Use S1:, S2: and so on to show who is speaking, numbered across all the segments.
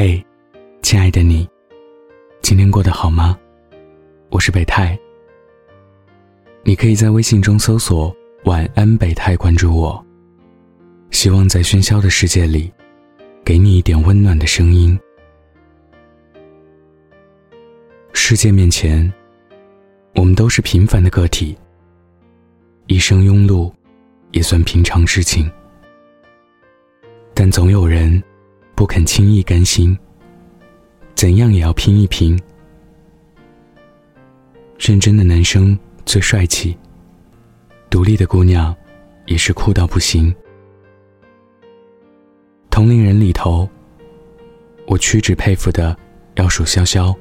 S1: 嘿，亲爱的你，今天过得好吗？我是北太。你可以在微信中搜索“晚安北太”，关注我。希望在喧嚣的世界里，给你一点温暖的声音。世界面前，我们都是平凡的个体，一生庸碌，也算平常事情。但总有人。不肯轻易甘心，怎样也要拼一拼。认真的男生最帅气，独立的姑娘也是酷到不行。同龄人里头，我屈指佩服的要数潇潇。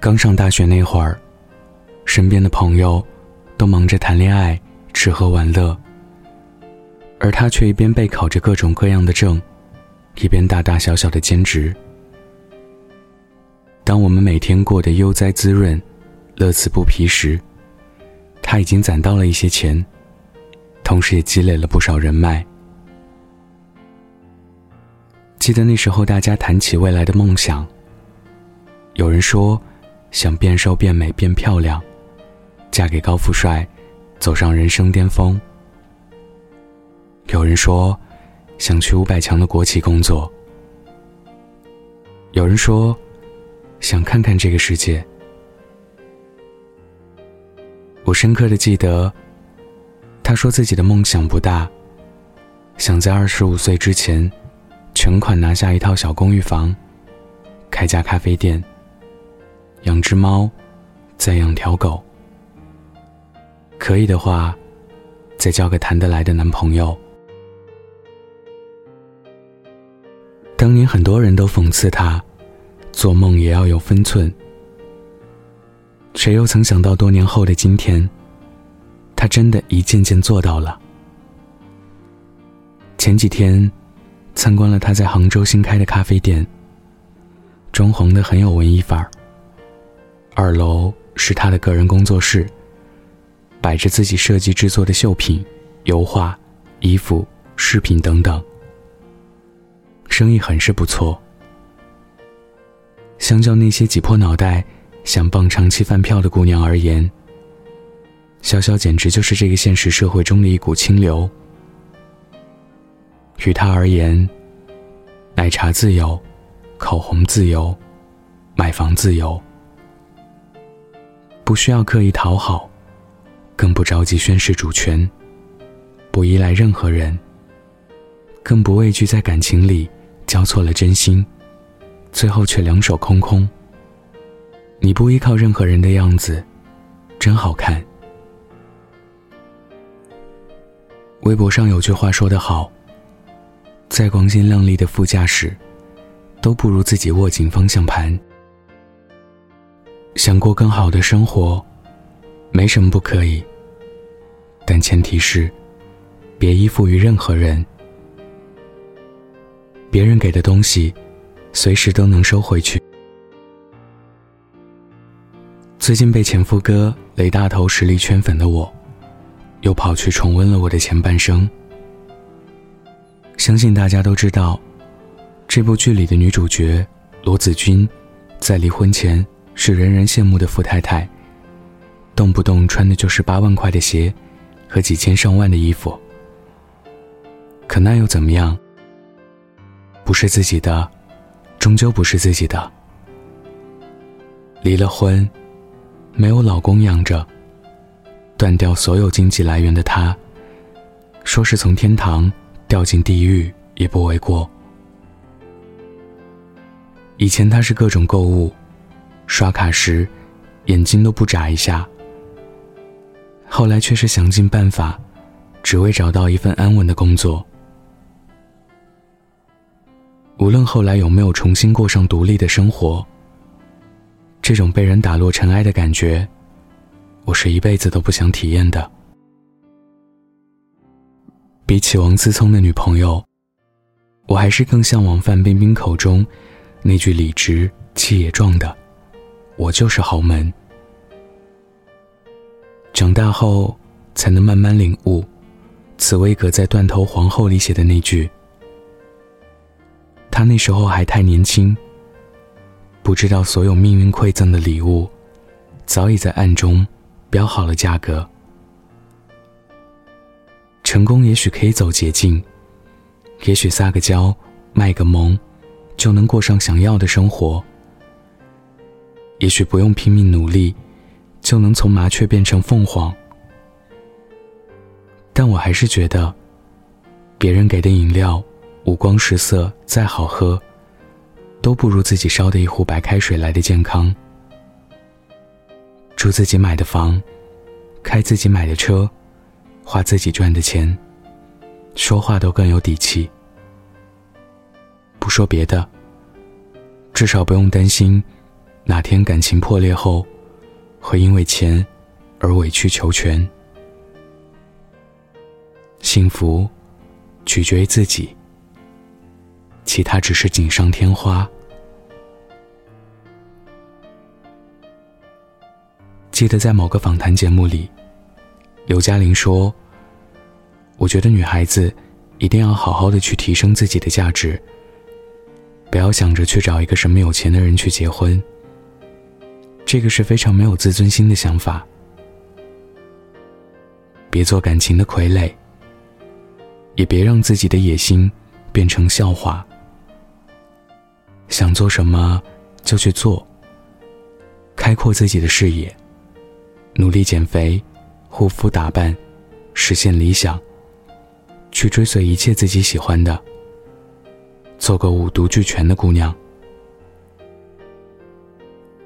S1: 刚上大学那会儿，身边的朋友都忙着谈恋爱、吃喝玩乐。而他却一边备考着各种各样的证，一边大大小小的兼职。当我们每天过得悠哉滋润、乐此不疲时，他已经攒到了一些钱，同时也积累了不少人脉。记得那时候，大家谈起未来的梦想，有人说想变瘦、变美、变漂亮，嫁给高富帅，走上人生巅峰。有人说，想去五百强的国企工作；有人说，想看看这个世界。我深刻的记得，他说自己的梦想不大，想在二十五岁之前，全款拿下一套小公寓房，开家咖啡店，养只猫，再养条狗。可以的话，再交个谈得来的男朋友。当年很多人都讽刺他，做梦也要有分寸。谁又曾想到多年后的今天，他真的一件件做到了。前几天，参观了他在杭州新开的咖啡店，装潢的很有文艺范儿。二楼是他的个人工作室，摆着自己设计制作的绣品、油画、衣服、饰品等等。生意很是不错。相较那些挤破脑袋想傍长期饭票的姑娘而言，潇潇简直就是这个现实社会中的一股清流。于他而言，奶茶自由，口红自由，买房自由，不需要刻意讨好，更不着急宣示主权，不依赖任何人，更不畏惧在感情里。交错了真心，最后却两手空空。你不依靠任何人的样子，真好看。微博上有句话说得好：“再光鲜亮丽的副驾驶，都不如自己握紧方向盘。”想过更好的生活，没什么不可以，但前提是，别依附于任何人。别人给的东西，随时都能收回去。最近被前夫哥雷大头实力圈粉的我，又跑去重温了我的前半生。相信大家都知道，这部剧里的女主角罗子君，在离婚前是人人羡慕的富太太，动不动穿的就是八万块的鞋，和几千上万的衣服。可那又怎么样？不是自己的，终究不是自己的。离了婚，没有老公养着，断掉所有经济来源的她，说是从天堂掉进地狱也不为过。以前她是各种购物，刷卡时眼睛都不眨一下，后来却是想尽办法，只为找到一份安稳的工作。无论后来有没有重新过上独立的生活，这种被人打落尘埃的感觉，我是一辈子都不想体验的。比起王思聪的女朋友，我还是更向往范冰冰口中那句理直气也壮的：“我就是豪门。”长大后才能慢慢领悟，茨威格在《断头皇后》里写的那句。他那时候还太年轻，不知道所有命运馈赠的礼物，早已在暗中标好了价格。成功也许可以走捷径，也许撒个娇、卖个萌，就能过上想要的生活。也许不用拼命努力，就能从麻雀变成凤凰。但我还是觉得，别人给的饮料，五光十色再好喝，都不如自己烧的一壶白开水来的健康。住自己买的房，开自己买的车，花自己赚的钱，说话都更有底气。不说别的，至少不用担心，哪天感情破裂后，会因为钱而委曲求全。幸福，取决于自己。其他只是锦上添花。记得在某个访谈节目里，刘嘉玲说：“我觉得女孩子一定要好好的去提升自己的价值，不要想着去找一个什么有钱的人去结婚。这个是非常没有自尊心的想法。别做感情的傀儡。”也别让自己的野心变成笑话。想做什么就去做，开阔自己的视野，努力减肥、护肤打扮，实现理想，去追随一切自己喜欢的，做个五毒俱全的姑娘，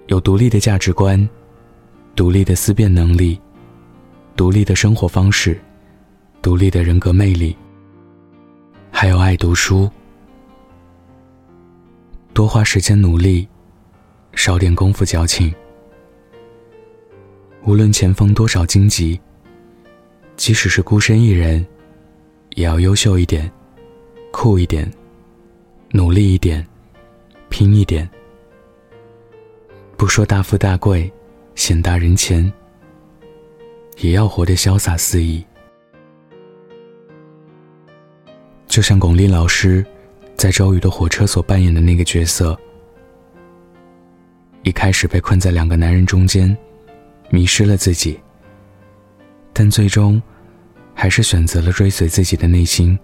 S1: 有独立的价值观，独立的思辨能力，独立的生活方式，独立的人格魅力。还有爱读书，多花时间努力，少点功夫矫情。无论前方多少荆棘，即使是孤身一人，也要优秀一点，酷一点，努力一点，拼一点。不说大富大贵，显大人前，也要活得潇洒肆意。就像巩俐老师在周瑜的火车所扮演的那个角色，一开始被困在两个男人中间，迷失了自己，但最终还是选择了追随自己的内心。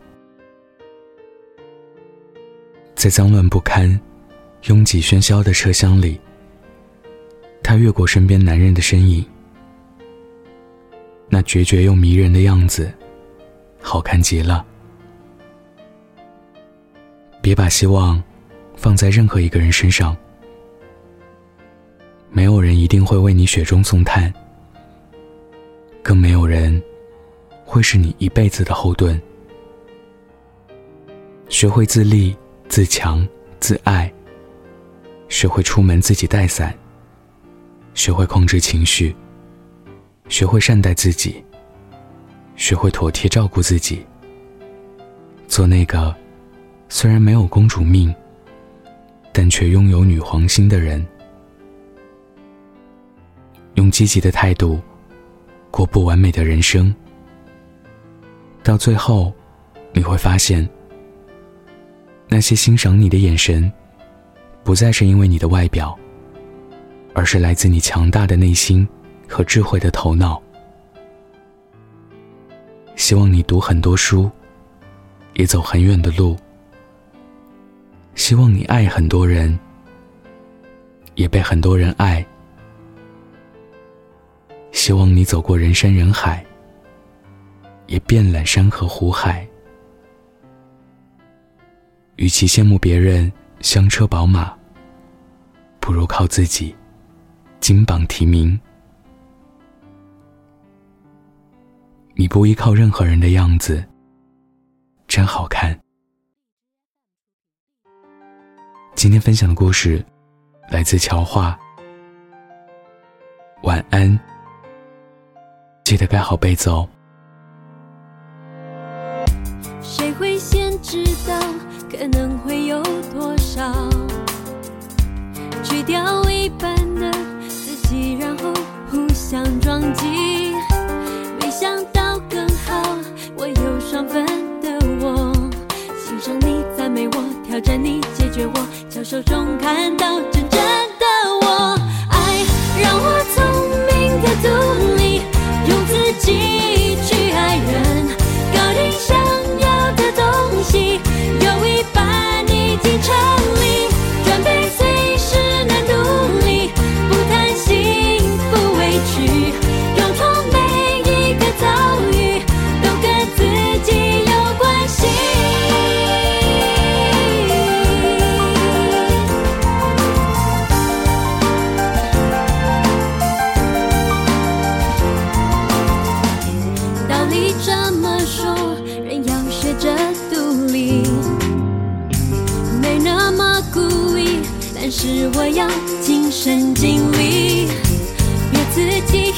S1: 在脏乱不堪、拥挤喧嚣的车厢里，他越过身边男人的身影，那决绝又迷人的样子，好看极了。别把希望放在任何一个人身上，没有人一定会为你雪中送炭，更没有人会是你一辈子的后盾。学会自立、自强、自爱，学会出门自己带伞，学会控制情绪，学会善待自己，学会妥帖照顾自己，做那个。虽然没有公主命，但却拥有女皇心的人，用积极的态度过不完美的人生，到最后，你会发现，那些欣赏你的眼神，不再是因为你的外表，而是来自你强大的内心和智慧的头脑。希望你读很多书，也走很远的路。希望你爱很多人，也被很多人爱。希望你走过人山人海，也遍览山河湖海。与其羡慕别人香车宝马，不如靠自己金榜题名。你不依靠任何人的样子，真好看。今天分享的故事来自乔画。晚安，记得盖好被子哦。
S2: 谁会先知道可能会有多少？去掉一半的自己，然后互相撞击。没想到更好，我有双份让你赞美我，挑战你，解决我，交手中看到真正的我。爱让我聪明的独立，用自己去爱人。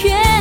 S2: care